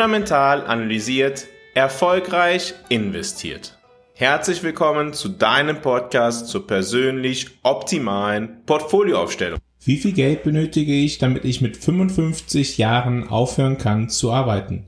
fundamental analysiert, erfolgreich investiert. Herzlich willkommen zu deinem Podcast zur persönlich optimalen Portfolioaufstellung. Wie viel Geld benötige ich, damit ich mit 55 Jahren aufhören kann zu arbeiten?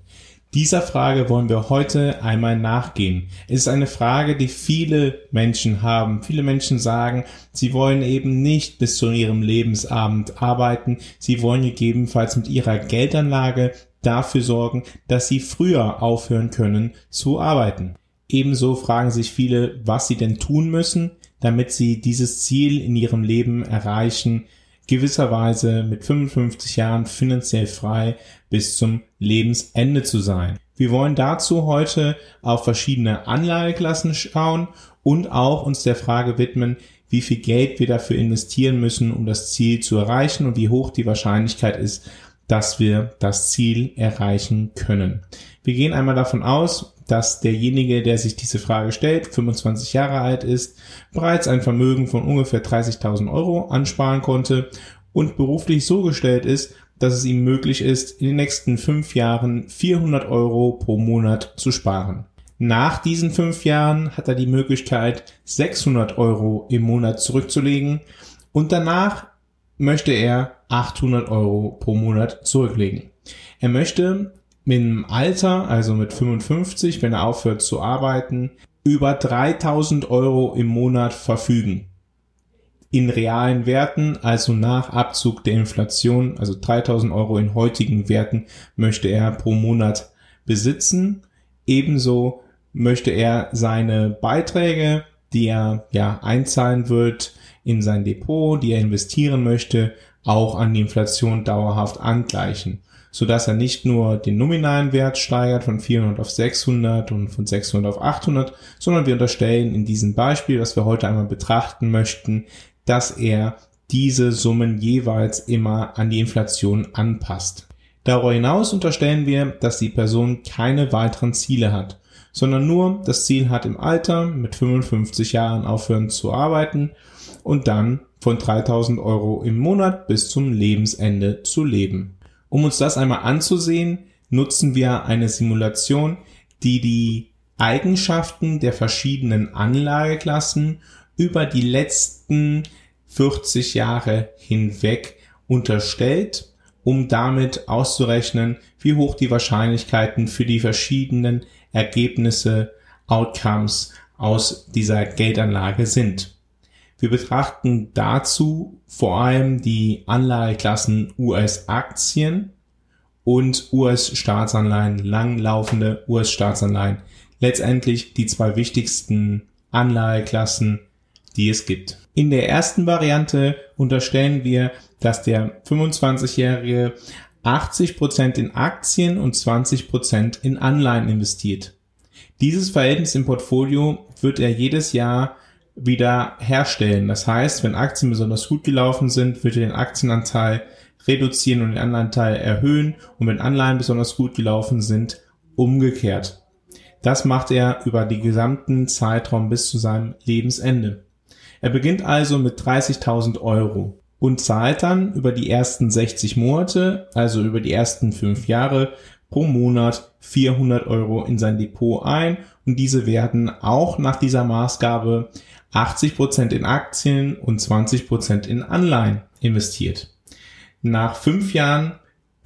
Dieser Frage wollen wir heute einmal nachgehen. Es ist eine Frage, die viele Menschen haben. Viele Menschen sagen, sie wollen eben nicht bis zu ihrem Lebensabend arbeiten. Sie wollen gegebenenfalls mit ihrer Geldanlage dafür sorgen, dass sie früher aufhören können zu arbeiten. Ebenso fragen sich viele, was sie denn tun müssen, damit sie dieses Ziel in ihrem Leben erreichen, gewisserweise mit 55 Jahren finanziell frei bis zum Lebensende zu sein. Wir wollen dazu heute auf verschiedene Anlageklassen schauen und auch uns der Frage widmen, wie viel Geld wir dafür investieren müssen, um das Ziel zu erreichen und wie hoch die Wahrscheinlichkeit ist, dass wir das Ziel erreichen können. Wir gehen einmal davon aus, dass derjenige, der sich diese Frage stellt, 25 Jahre alt ist, bereits ein Vermögen von ungefähr 30.000 Euro ansparen konnte und beruflich so gestellt ist, dass es ihm möglich ist, in den nächsten fünf Jahren 400 Euro pro Monat zu sparen. Nach diesen fünf Jahren hat er die Möglichkeit, 600 Euro im Monat zurückzulegen und danach möchte er 800 Euro pro Monat zurücklegen. Er möchte mit dem Alter, also mit 55, wenn er aufhört zu arbeiten, über 3000 Euro im Monat verfügen. In realen Werten, also nach Abzug der Inflation, also 3000 Euro in heutigen Werten, möchte er pro Monat besitzen. Ebenso möchte er seine Beiträge, die er ja einzahlen wird in sein Depot, die er investieren möchte, auch an die Inflation dauerhaft angleichen so dass er nicht nur den nominalen Wert steigert von 400 auf 600 und von 600 auf 800, sondern wir unterstellen in diesem Beispiel, das wir heute einmal betrachten möchten, dass er diese Summen jeweils immer an die Inflation anpasst. Darüber hinaus unterstellen wir, dass die Person keine weiteren Ziele hat, sondern nur das Ziel hat im Alter mit 55 Jahren aufhören zu arbeiten und dann von 3000 Euro im Monat bis zum Lebensende zu leben. Um uns das einmal anzusehen, nutzen wir eine Simulation, die die Eigenschaften der verschiedenen Anlageklassen über die letzten 40 Jahre hinweg unterstellt, um damit auszurechnen, wie hoch die Wahrscheinlichkeiten für die verschiedenen Ergebnisse, Outcomes aus dieser Geldanlage sind. Wir betrachten dazu vor allem die Anlageklassen US-Aktien und US-Staatsanleihen, langlaufende US-Staatsanleihen. Letztendlich die zwei wichtigsten Anlageklassen, die es gibt. In der ersten Variante unterstellen wir, dass der 25-Jährige 80% in Aktien und 20% in Anleihen investiert. Dieses Verhältnis im Portfolio wird er jedes Jahr wieder herstellen. Das heißt, wenn Aktien besonders gut gelaufen sind, wird er den Aktienanteil reduzieren und den Anleihenanteil erhöhen und wenn Anleihen besonders gut gelaufen sind, umgekehrt. Das macht er über die gesamten Zeitraum bis zu seinem Lebensende. Er beginnt also mit 30.000 Euro und zahlt dann über die ersten 60 Monate, also über die ersten fünf Jahre, pro Monat 400 Euro in sein Depot ein und diese werden auch nach dieser Maßgabe 80% in Aktien und 20% in Anleihen investiert. Nach fünf Jahren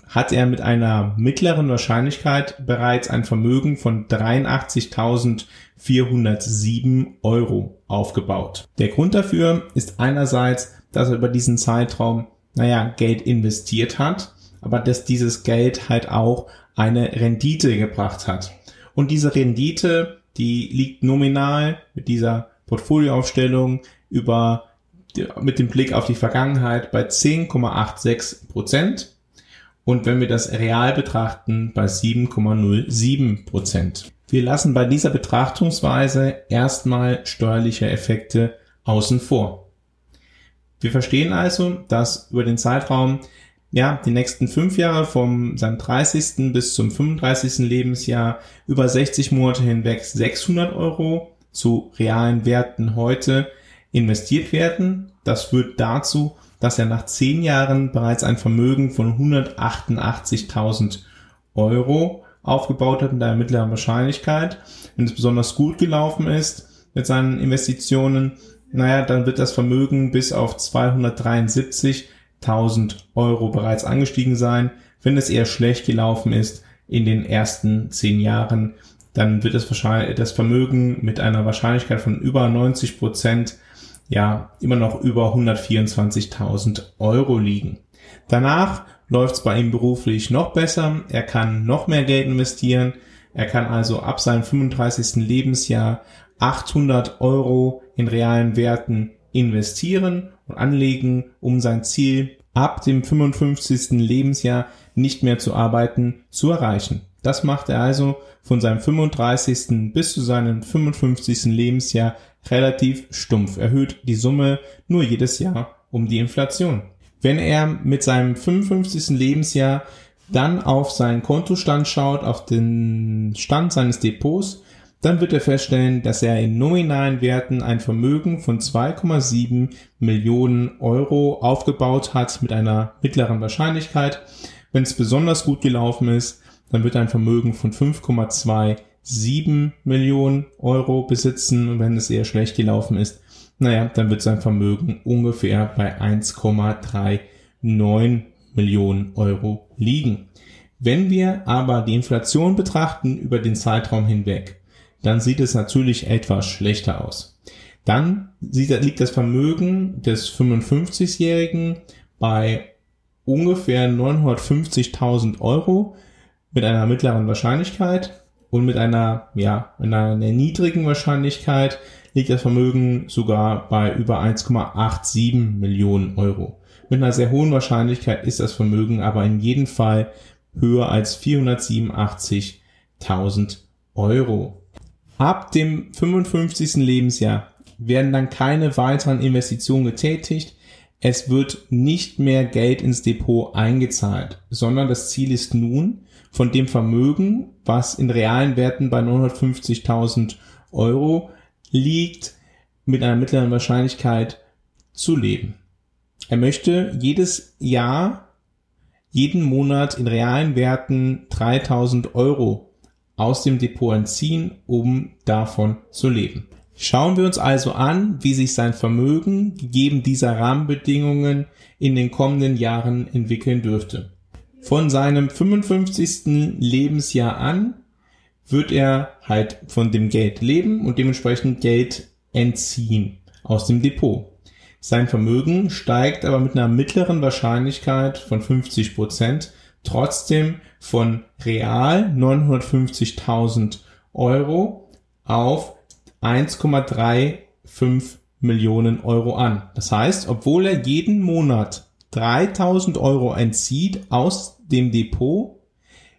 hat er mit einer mittleren Wahrscheinlichkeit bereits ein Vermögen von 83.407 Euro aufgebaut. Der Grund dafür ist einerseits, dass er über diesen Zeitraum, naja, Geld investiert hat, aber dass dieses Geld halt auch eine Rendite gebracht hat. Und diese Rendite, die liegt nominal mit dieser Portfolioaufstellung über mit dem Blick auf die Vergangenheit bei 10,86 Prozent und wenn wir das real betrachten bei 7,07 Prozent. Wir lassen bei dieser Betrachtungsweise erstmal steuerliche Effekte außen vor. Wir verstehen also, dass über den Zeitraum ja, die nächsten fünf Jahre vom seinem 30. bis zum 35. Lebensjahr über 60 Monate hinweg 600 Euro zu realen Werten heute investiert werden. Das führt dazu, dass er nach zehn Jahren bereits ein Vermögen von 188.000 Euro aufgebaut hat mit einer mittleren Wahrscheinlichkeit. Wenn es besonders gut gelaufen ist mit seinen Investitionen, naja, dann wird das Vermögen bis auf 273.000 Euro bereits angestiegen sein. Wenn es eher schlecht gelaufen ist in den ersten zehn Jahren, dann wird es wahrscheinlich das Vermögen mit einer Wahrscheinlichkeit von über 90 Prozent ja immer noch über 124.000 Euro liegen. Danach läuft es bei ihm beruflich noch besser. Er kann noch mehr Geld investieren. Er kann also ab seinem 35. Lebensjahr 800 Euro in realen Werten investieren und anlegen, um sein Ziel ab dem 55. Lebensjahr nicht mehr zu arbeiten zu erreichen. Das macht er also von seinem 35. bis zu seinem 55. Lebensjahr relativ stumpf, erhöht die Summe nur jedes Jahr um die Inflation. Wenn er mit seinem 55. Lebensjahr dann auf seinen Kontostand schaut, auf den Stand seines Depots, dann wird er feststellen, dass er in nominalen Werten ein Vermögen von 2,7 Millionen Euro aufgebaut hat mit einer mittleren Wahrscheinlichkeit. Wenn es besonders gut gelaufen ist, dann wird er ein Vermögen von 5,27 Millionen Euro besitzen und wenn es eher schlecht gelaufen ist, naja, dann wird sein Vermögen ungefähr bei 1,39 Millionen Euro liegen. Wenn wir aber die Inflation betrachten über den Zeitraum hinweg, dann sieht es natürlich etwas schlechter aus. Dann liegt das Vermögen des 55-Jährigen bei ungefähr 950.000 Euro mit einer mittleren Wahrscheinlichkeit und mit einer, ja, mit einer niedrigen Wahrscheinlichkeit liegt das Vermögen sogar bei über 1,87 Millionen Euro. Mit einer sehr hohen Wahrscheinlichkeit ist das Vermögen aber in jedem Fall höher als 487.000 Euro. Ab dem 55. Lebensjahr werden dann keine weiteren Investitionen getätigt. Es wird nicht mehr Geld ins Depot eingezahlt, sondern das Ziel ist nun, von dem Vermögen, was in realen Werten bei 950.000 Euro liegt, mit einer mittleren Wahrscheinlichkeit zu leben. Er möchte jedes Jahr, jeden Monat in realen Werten 3000 Euro aus dem Depot entziehen, um davon zu leben. Schauen wir uns also an, wie sich sein Vermögen gegeben dieser Rahmenbedingungen in den kommenden Jahren entwickeln dürfte. Von seinem 55. Lebensjahr an wird er halt von dem Geld leben und dementsprechend Geld entziehen aus dem Depot. Sein Vermögen steigt aber mit einer mittleren Wahrscheinlichkeit von 50 Prozent trotzdem von real 950.000 Euro auf 1,35 Millionen Euro an. Das heißt, obwohl er jeden Monat 3000 Euro entzieht aus dem Depot,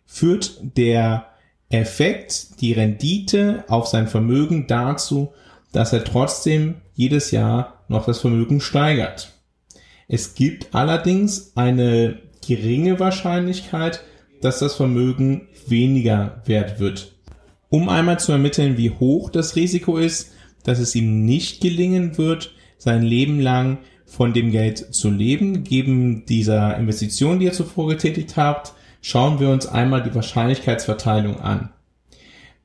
führt der Effekt, die Rendite auf sein Vermögen dazu, dass er trotzdem jedes Jahr noch das Vermögen steigert. Es gibt allerdings eine geringe Wahrscheinlichkeit, dass das Vermögen weniger wert wird. Um einmal zu ermitteln, wie hoch das Risiko ist, dass es ihm nicht gelingen wird, sein Leben lang von dem Geld zu leben, gegeben dieser Investition, die ihr zuvor getätigt habt, schauen wir uns einmal die Wahrscheinlichkeitsverteilung an.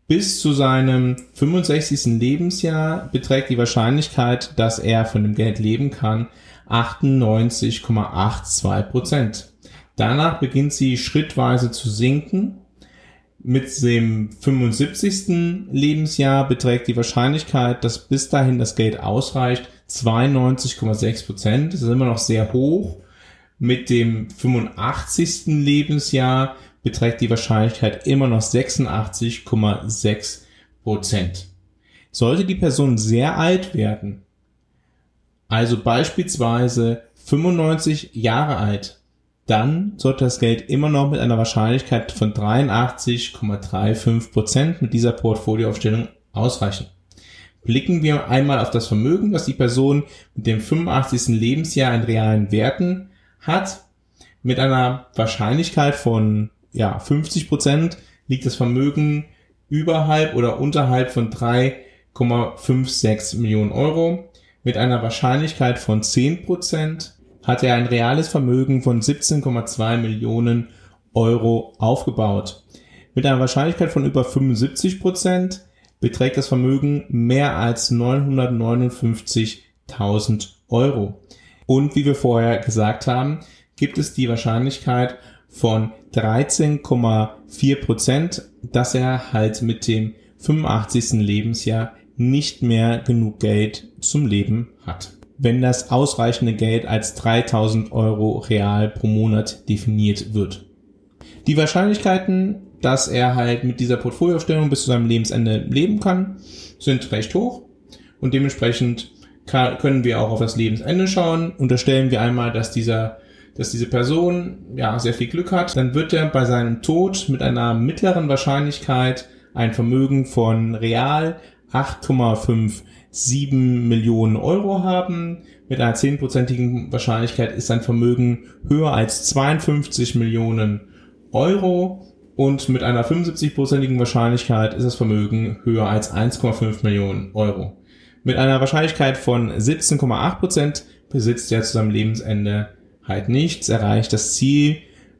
Bis zu seinem 65. Lebensjahr beträgt die Wahrscheinlichkeit, dass er von dem Geld leben kann, 98,82 Prozent. Danach beginnt sie schrittweise zu sinken. Mit dem 75. Lebensjahr beträgt die Wahrscheinlichkeit, dass bis dahin das Geld ausreicht, 92,6 Prozent. Das ist immer noch sehr hoch. Mit dem 85. Lebensjahr beträgt die Wahrscheinlichkeit immer noch 86,6 Prozent. Sollte die Person sehr alt werden, also beispielsweise 95 Jahre alt, dann sollte das Geld immer noch mit einer Wahrscheinlichkeit von 83,35 Prozent mit dieser Portfolioaufstellung ausreichen. Blicken wir einmal auf das Vermögen, was die Person mit dem 85. Lebensjahr in realen Werten hat. Mit einer Wahrscheinlichkeit von ja, 50 Prozent liegt das Vermögen überhalb oder unterhalb von 3,56 Millionen Euro. Mit einer Wahrscheinlichkeit von 10 Prozent hat er ein reales Vermögen von 17,2 Millionen Euro aufgebaut. Mit einer Wahrscheinlichkeit von über 75 Prozent beträgt das Vermögen mehr als 959.000 Euro. Und wie wir vorher gesagt haben, gibt es die Wahrscheinlichkeit von 13,4 Prozent, dass er halt mit dem 85. Lebensjahr nicht mehr genug Geld zum Leben hat. Wenn das ausreichende Geld als 3000 Euro real pro Monat definiert wird. Die Wahrscheinlichkeiten, dass er halt mit dieser Portfolioaufstellung bis zu seinem Lebensende leben kann, sind recht hoch und dementsprechend können wir auch auf das Lebensende schauen. Unterstellen wir einmal, dass dieser dass diese Person ja sehr viel Glück hat, dann wird er bei seinem Tod mit einer mittleren Wahrscheinlichkeit ein Vermögen von real 8,57 Millionen Euro haben. Mit einer zehnprozentigen Wahrscheinlichkeit ist sein Vermögen höher als 52 Millionen Euro und mit einer 75-prozentigen Wahrscheinlichkeit ist das Vermögen höher als 1,5 Millionen Euro. Mit einer Wahrscheinlichkeit von 17,8 Prozent besitzt er zu seinem Lebensende halt nichts, erreicht das Ziel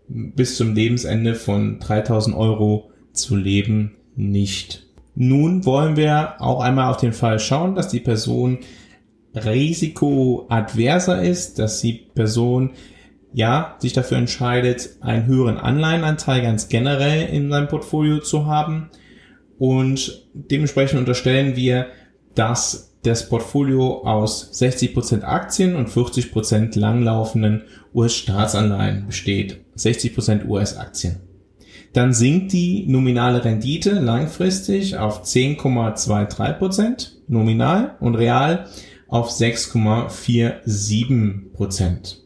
bis zum Lebensende von 3000 Euro zu leben nicht. Nun wollen wir auch einmal auf den Fall schauen, dass die Person risikoadverser ist, dass die Person ja sich dafür entscheidet, einen höheren Anleihenanteil ganz generell in seinem Portfolio zu haben und dementsprechend unterstellen wir, dass das Portfolio aus 60% Aktien und 40% langlaufenden US-Staatsanleihen besteht. 60% US-Aktien. Dann sinkt die nominale Rendite langfristig auf 10,23% nominal und real auf 6,47%.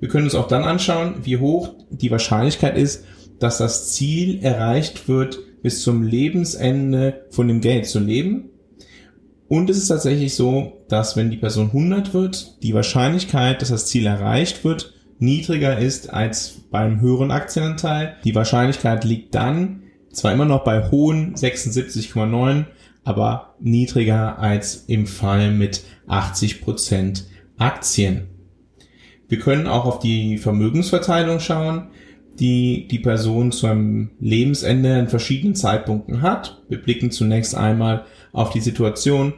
Wir können uns auch dann anschauen, wie hoch die Wahrscheinlichkeit ist, dass das Ziel erreicht wird, bis zum Lebensende von dem Geld zu leben. Und es ist tatsächlich so, dass wenn die Person 100 wird, die Wahrscheinlichkeit, dass das Ziel erreicht wird, niedriger ist als beim höheren Aktienanteil. Die Wahrscheinlichkeit liegt dann zwar immer noch bei hohen 76,9, aber niedriger als im Fall mit 80% Aktien. Wir können auch auf die Vermögensverteilung schauen, die die Person zu einem Lebensende in verschiedenen Zeitpunkten hat. Wir blicken zunächst einmal auf die Situation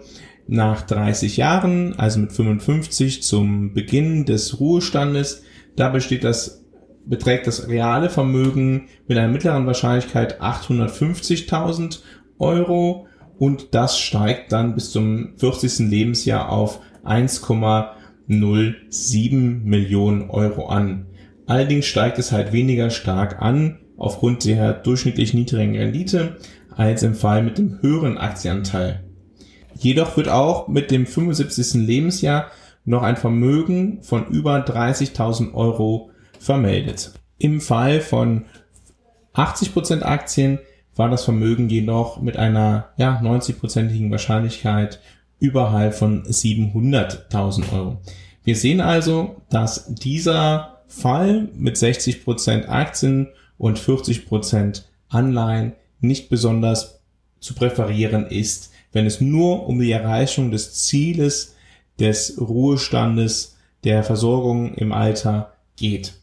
nach 30 Jahren, also mit 55 zum Beginn des Ruhestandes. Da besteht das, beträgt das reale Vermögen mit einer mittleren Wahrscheinlichkeit 850.000 Euro und das steigt dann bis zum 40. Lebensjahr auf 1,07 Millionen Euro an. Allerdings steigt es halt weniger stark an aufgrund der durchschnittlich niedrigen Rendite als im Fall mit dem höheren Aktienanteil. Jedoch wird auch mit dem 75. Lebensjahr noch ein Vermögen von über 30.000 Euro vermeldet. Im Fall von 80% Aktien war das Vermögen jedoch mit einer ja, 90%igen Wahrscheinlichkeit überhalb von 700.000 Euro. Wir sehen also, dass dieser Fall mit 60% Aktien und 40% Anleihen nicht besonders zu präferieren ist, wenn es nur um die Erreichung des Zieles des Ruhestandes, der Versorgung im Alter geht.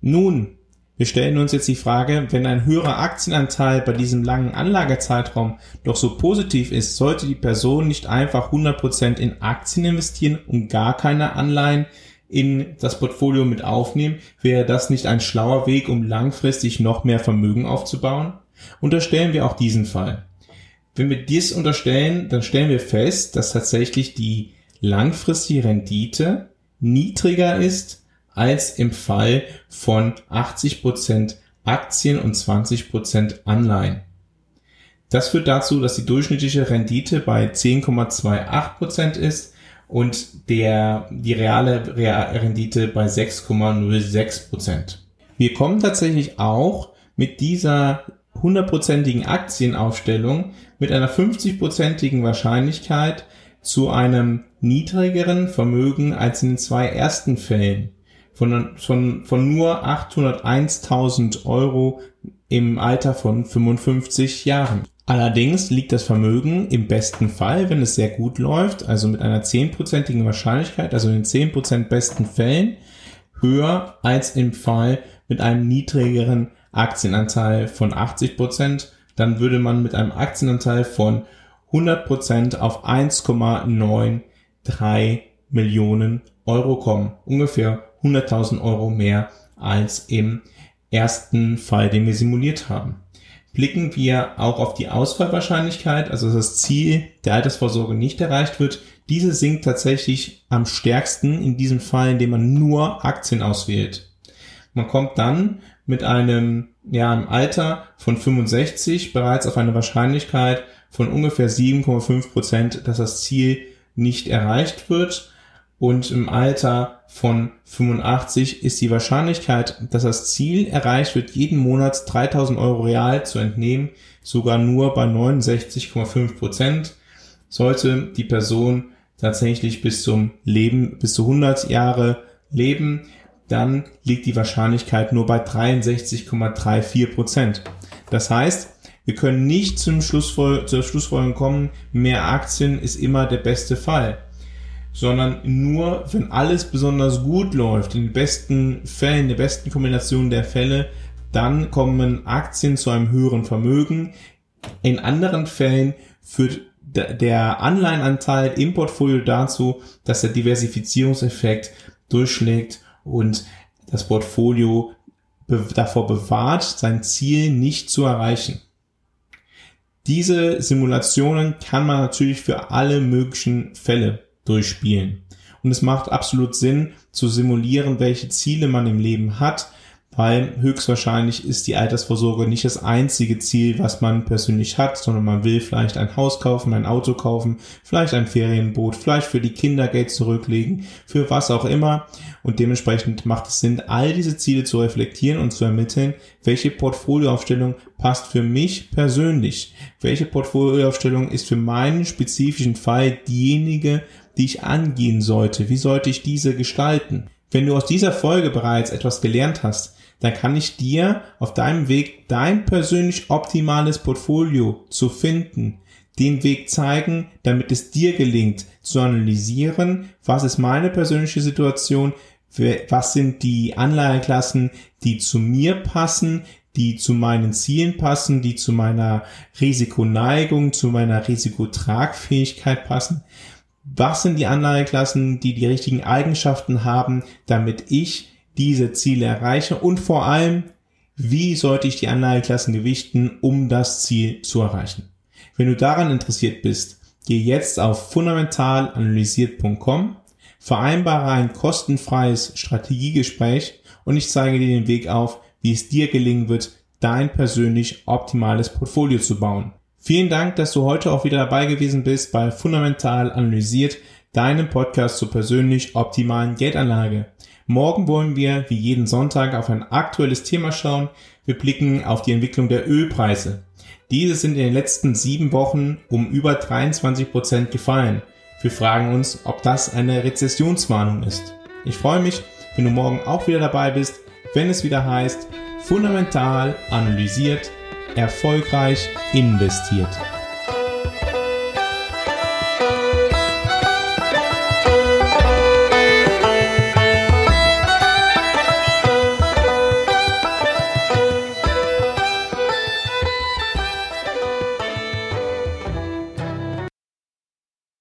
Nun, wir stellen uns jetzt die Frage, wenn ein höherer Aktienanteil bei diesem langen Anlagezeitraum doch so positiv ist, sollte die Person nicht einfach 100% in Aktien investieren und gar keine Anleihen in das Portfolio mit aufnehmen? Wäre das nicht ein schlauer Weg, um langfristig noch mehr Vermögen aufzubauen? Unterstellen wir auch diesen Fall. Wenn wir dies unterstellen, dann stellen wir fest, dass tatsächlich die langfristige Rendite niedriger ist als im Fall von 80% Aktien und 20% Anleihen. Das führt dazu, dass die durchschnittliche Rendite bei 10,28% ist und der, die reale Rendite bei 6,06%. Wir kommen tatsächlich auch mit dieser hundertprozentigen Aktienaufstellung mit einer 50-prozentigen Wahrscheinlichkeit zu einem niedrigeren Vermögen als in den zwei ersten Fällen von, von, von nur 801.000 Euro im Alter von 55 Jahren. Allerdings liegt das Vermögen im besten Fall, wenn es sehr gut läuft, also mit einer 10%igen Wahrscheinlichkeit, also in den 10% besten Fällen, höher als im Fall mit einem niedrigeren Aktienanteil von 80 Prozent, dann würde man mit einem Aktienanteil von 100 Prozent auf 1,93 Millionen Euro kommen. Ungefähr 100.000 Euro mehr als im ersten Fall, den wir simuliert haben. Blicken wir auch auf die Ausfallwahrscheinlichkeit, also das Ziel der Altersvorsorge nicht erreicht wird, diese sinkt tatsächlich am stärksten in diesem Fall, indem man nur Aktien auswählt. Man kommt dann mit einem, ja, im Alter von 65 bereits auf eine Wahrscheinlichkeit von ungefähr 7,5 Prozent, dass das Ziel nicht erreicht wird. Und im Alter von 85 ist die Wahrscheinlichkeit, dass das Ziel erreicht wird, jeden Monat 3000 Euro real zu entnehmen, sogar nur bei 69,5 Prozent. Sollte die Person tatsächlich bis zum Leben, bis zu 100 Jahre leben, dann liegt die Wahrscheinlichkeit nur bei 63,34 Prozent. Das heißt, wir können nicht zum Schlussfol zur Schlussfolgerung kommen, mehr Aktien ist immer der beste Fall sondern nur, wenn alles besonders gut läuft, in den besten Fällen, in der besten Kombination der Fälle, dann kommen Aktien zu einem höheren Vermögen. In anderen Fällen führt der Anleihenanteil im Portfolio dazu, dass der Diversifizierungseffekt durchschlägt und das Portfolio davor bewahrt, sein Ziel nicht zu erreichen. Diese Simulationen kann man natürlich für alle möglichen Fälle durchspielen. Und es macht absolut Sinn zu simulieren, welche Ziele man im Leben hat, weil höchstwahrscheinlich ist die Altersvorsorge nicht das einzige Ziel, was man persönlich hat, sondern man will vielleicht ein Haus kaufen, ein Auto kaufen, vielleicht ein Ferienboot, vielleicht für die Kinder Geld zurücklegen, für was auch immer. Und dementsprechend macht es Sinn, all diese Ziele zu reflektieren und zu ermitteln, welche Portfolioaufstellung passt für mich persönlich, welche Portfolioaufstellung ist für meinen spezifischen Fall diejenige, die ich angehen sollte, wie sollte ich diese gestalten. Wenn du aus dieser Folge bereits etwas gelernt hast, dann kann ich dir auf deinem Weg dein persönlich optimales Portfolio zu finden, den Weg zeigen, damit es dir gelingt zu analysieren, was ist meine persönliche Situation, was sind die Anleiheklassen, die zu mir passen, die zu meinen Zielen passen, die zu meiner Risikoneigung, zu meiner Risikotragfähigkeit passen. Was sind die Anleiheklassen, die die richtigen Eigenschaften haben, damit ich diese Ziele erreiche und vor allem, wie sollte ich die Anlageklassen gewichten, um das Ziel zu erreichen. Wenn du daran interessiert bist, geh jetzt auf fundamentalanalysiert.com, vereinbare ein kostenfreies Strategiegespräch und ich zeige dir den Weg auf, wie es dir gelingen wird, dein persönlich optimales Portfolio zu bauen. Vielen Dank, dass du heute auch wieder dabei gewesen bist bei Fundamental Analysiert, deinem Podcast zur persönlich optimalen Geldanlage. Morgen wollen wir wie jeden Sonntag auf ein aktuelles Thema schauen. Wir blicken auf die Entwicklung der Ölpreise. Diese sind in den letzten sieben Wochen um über 23 Prozent gefallen. Wir fragen uns, ob das eine Rezessionswarnung ist. Ich freue mich, wenn du morgen auch wieder dabei bist, wenn es wieder heißt, fundamental analysiert, erfolgreich investiert.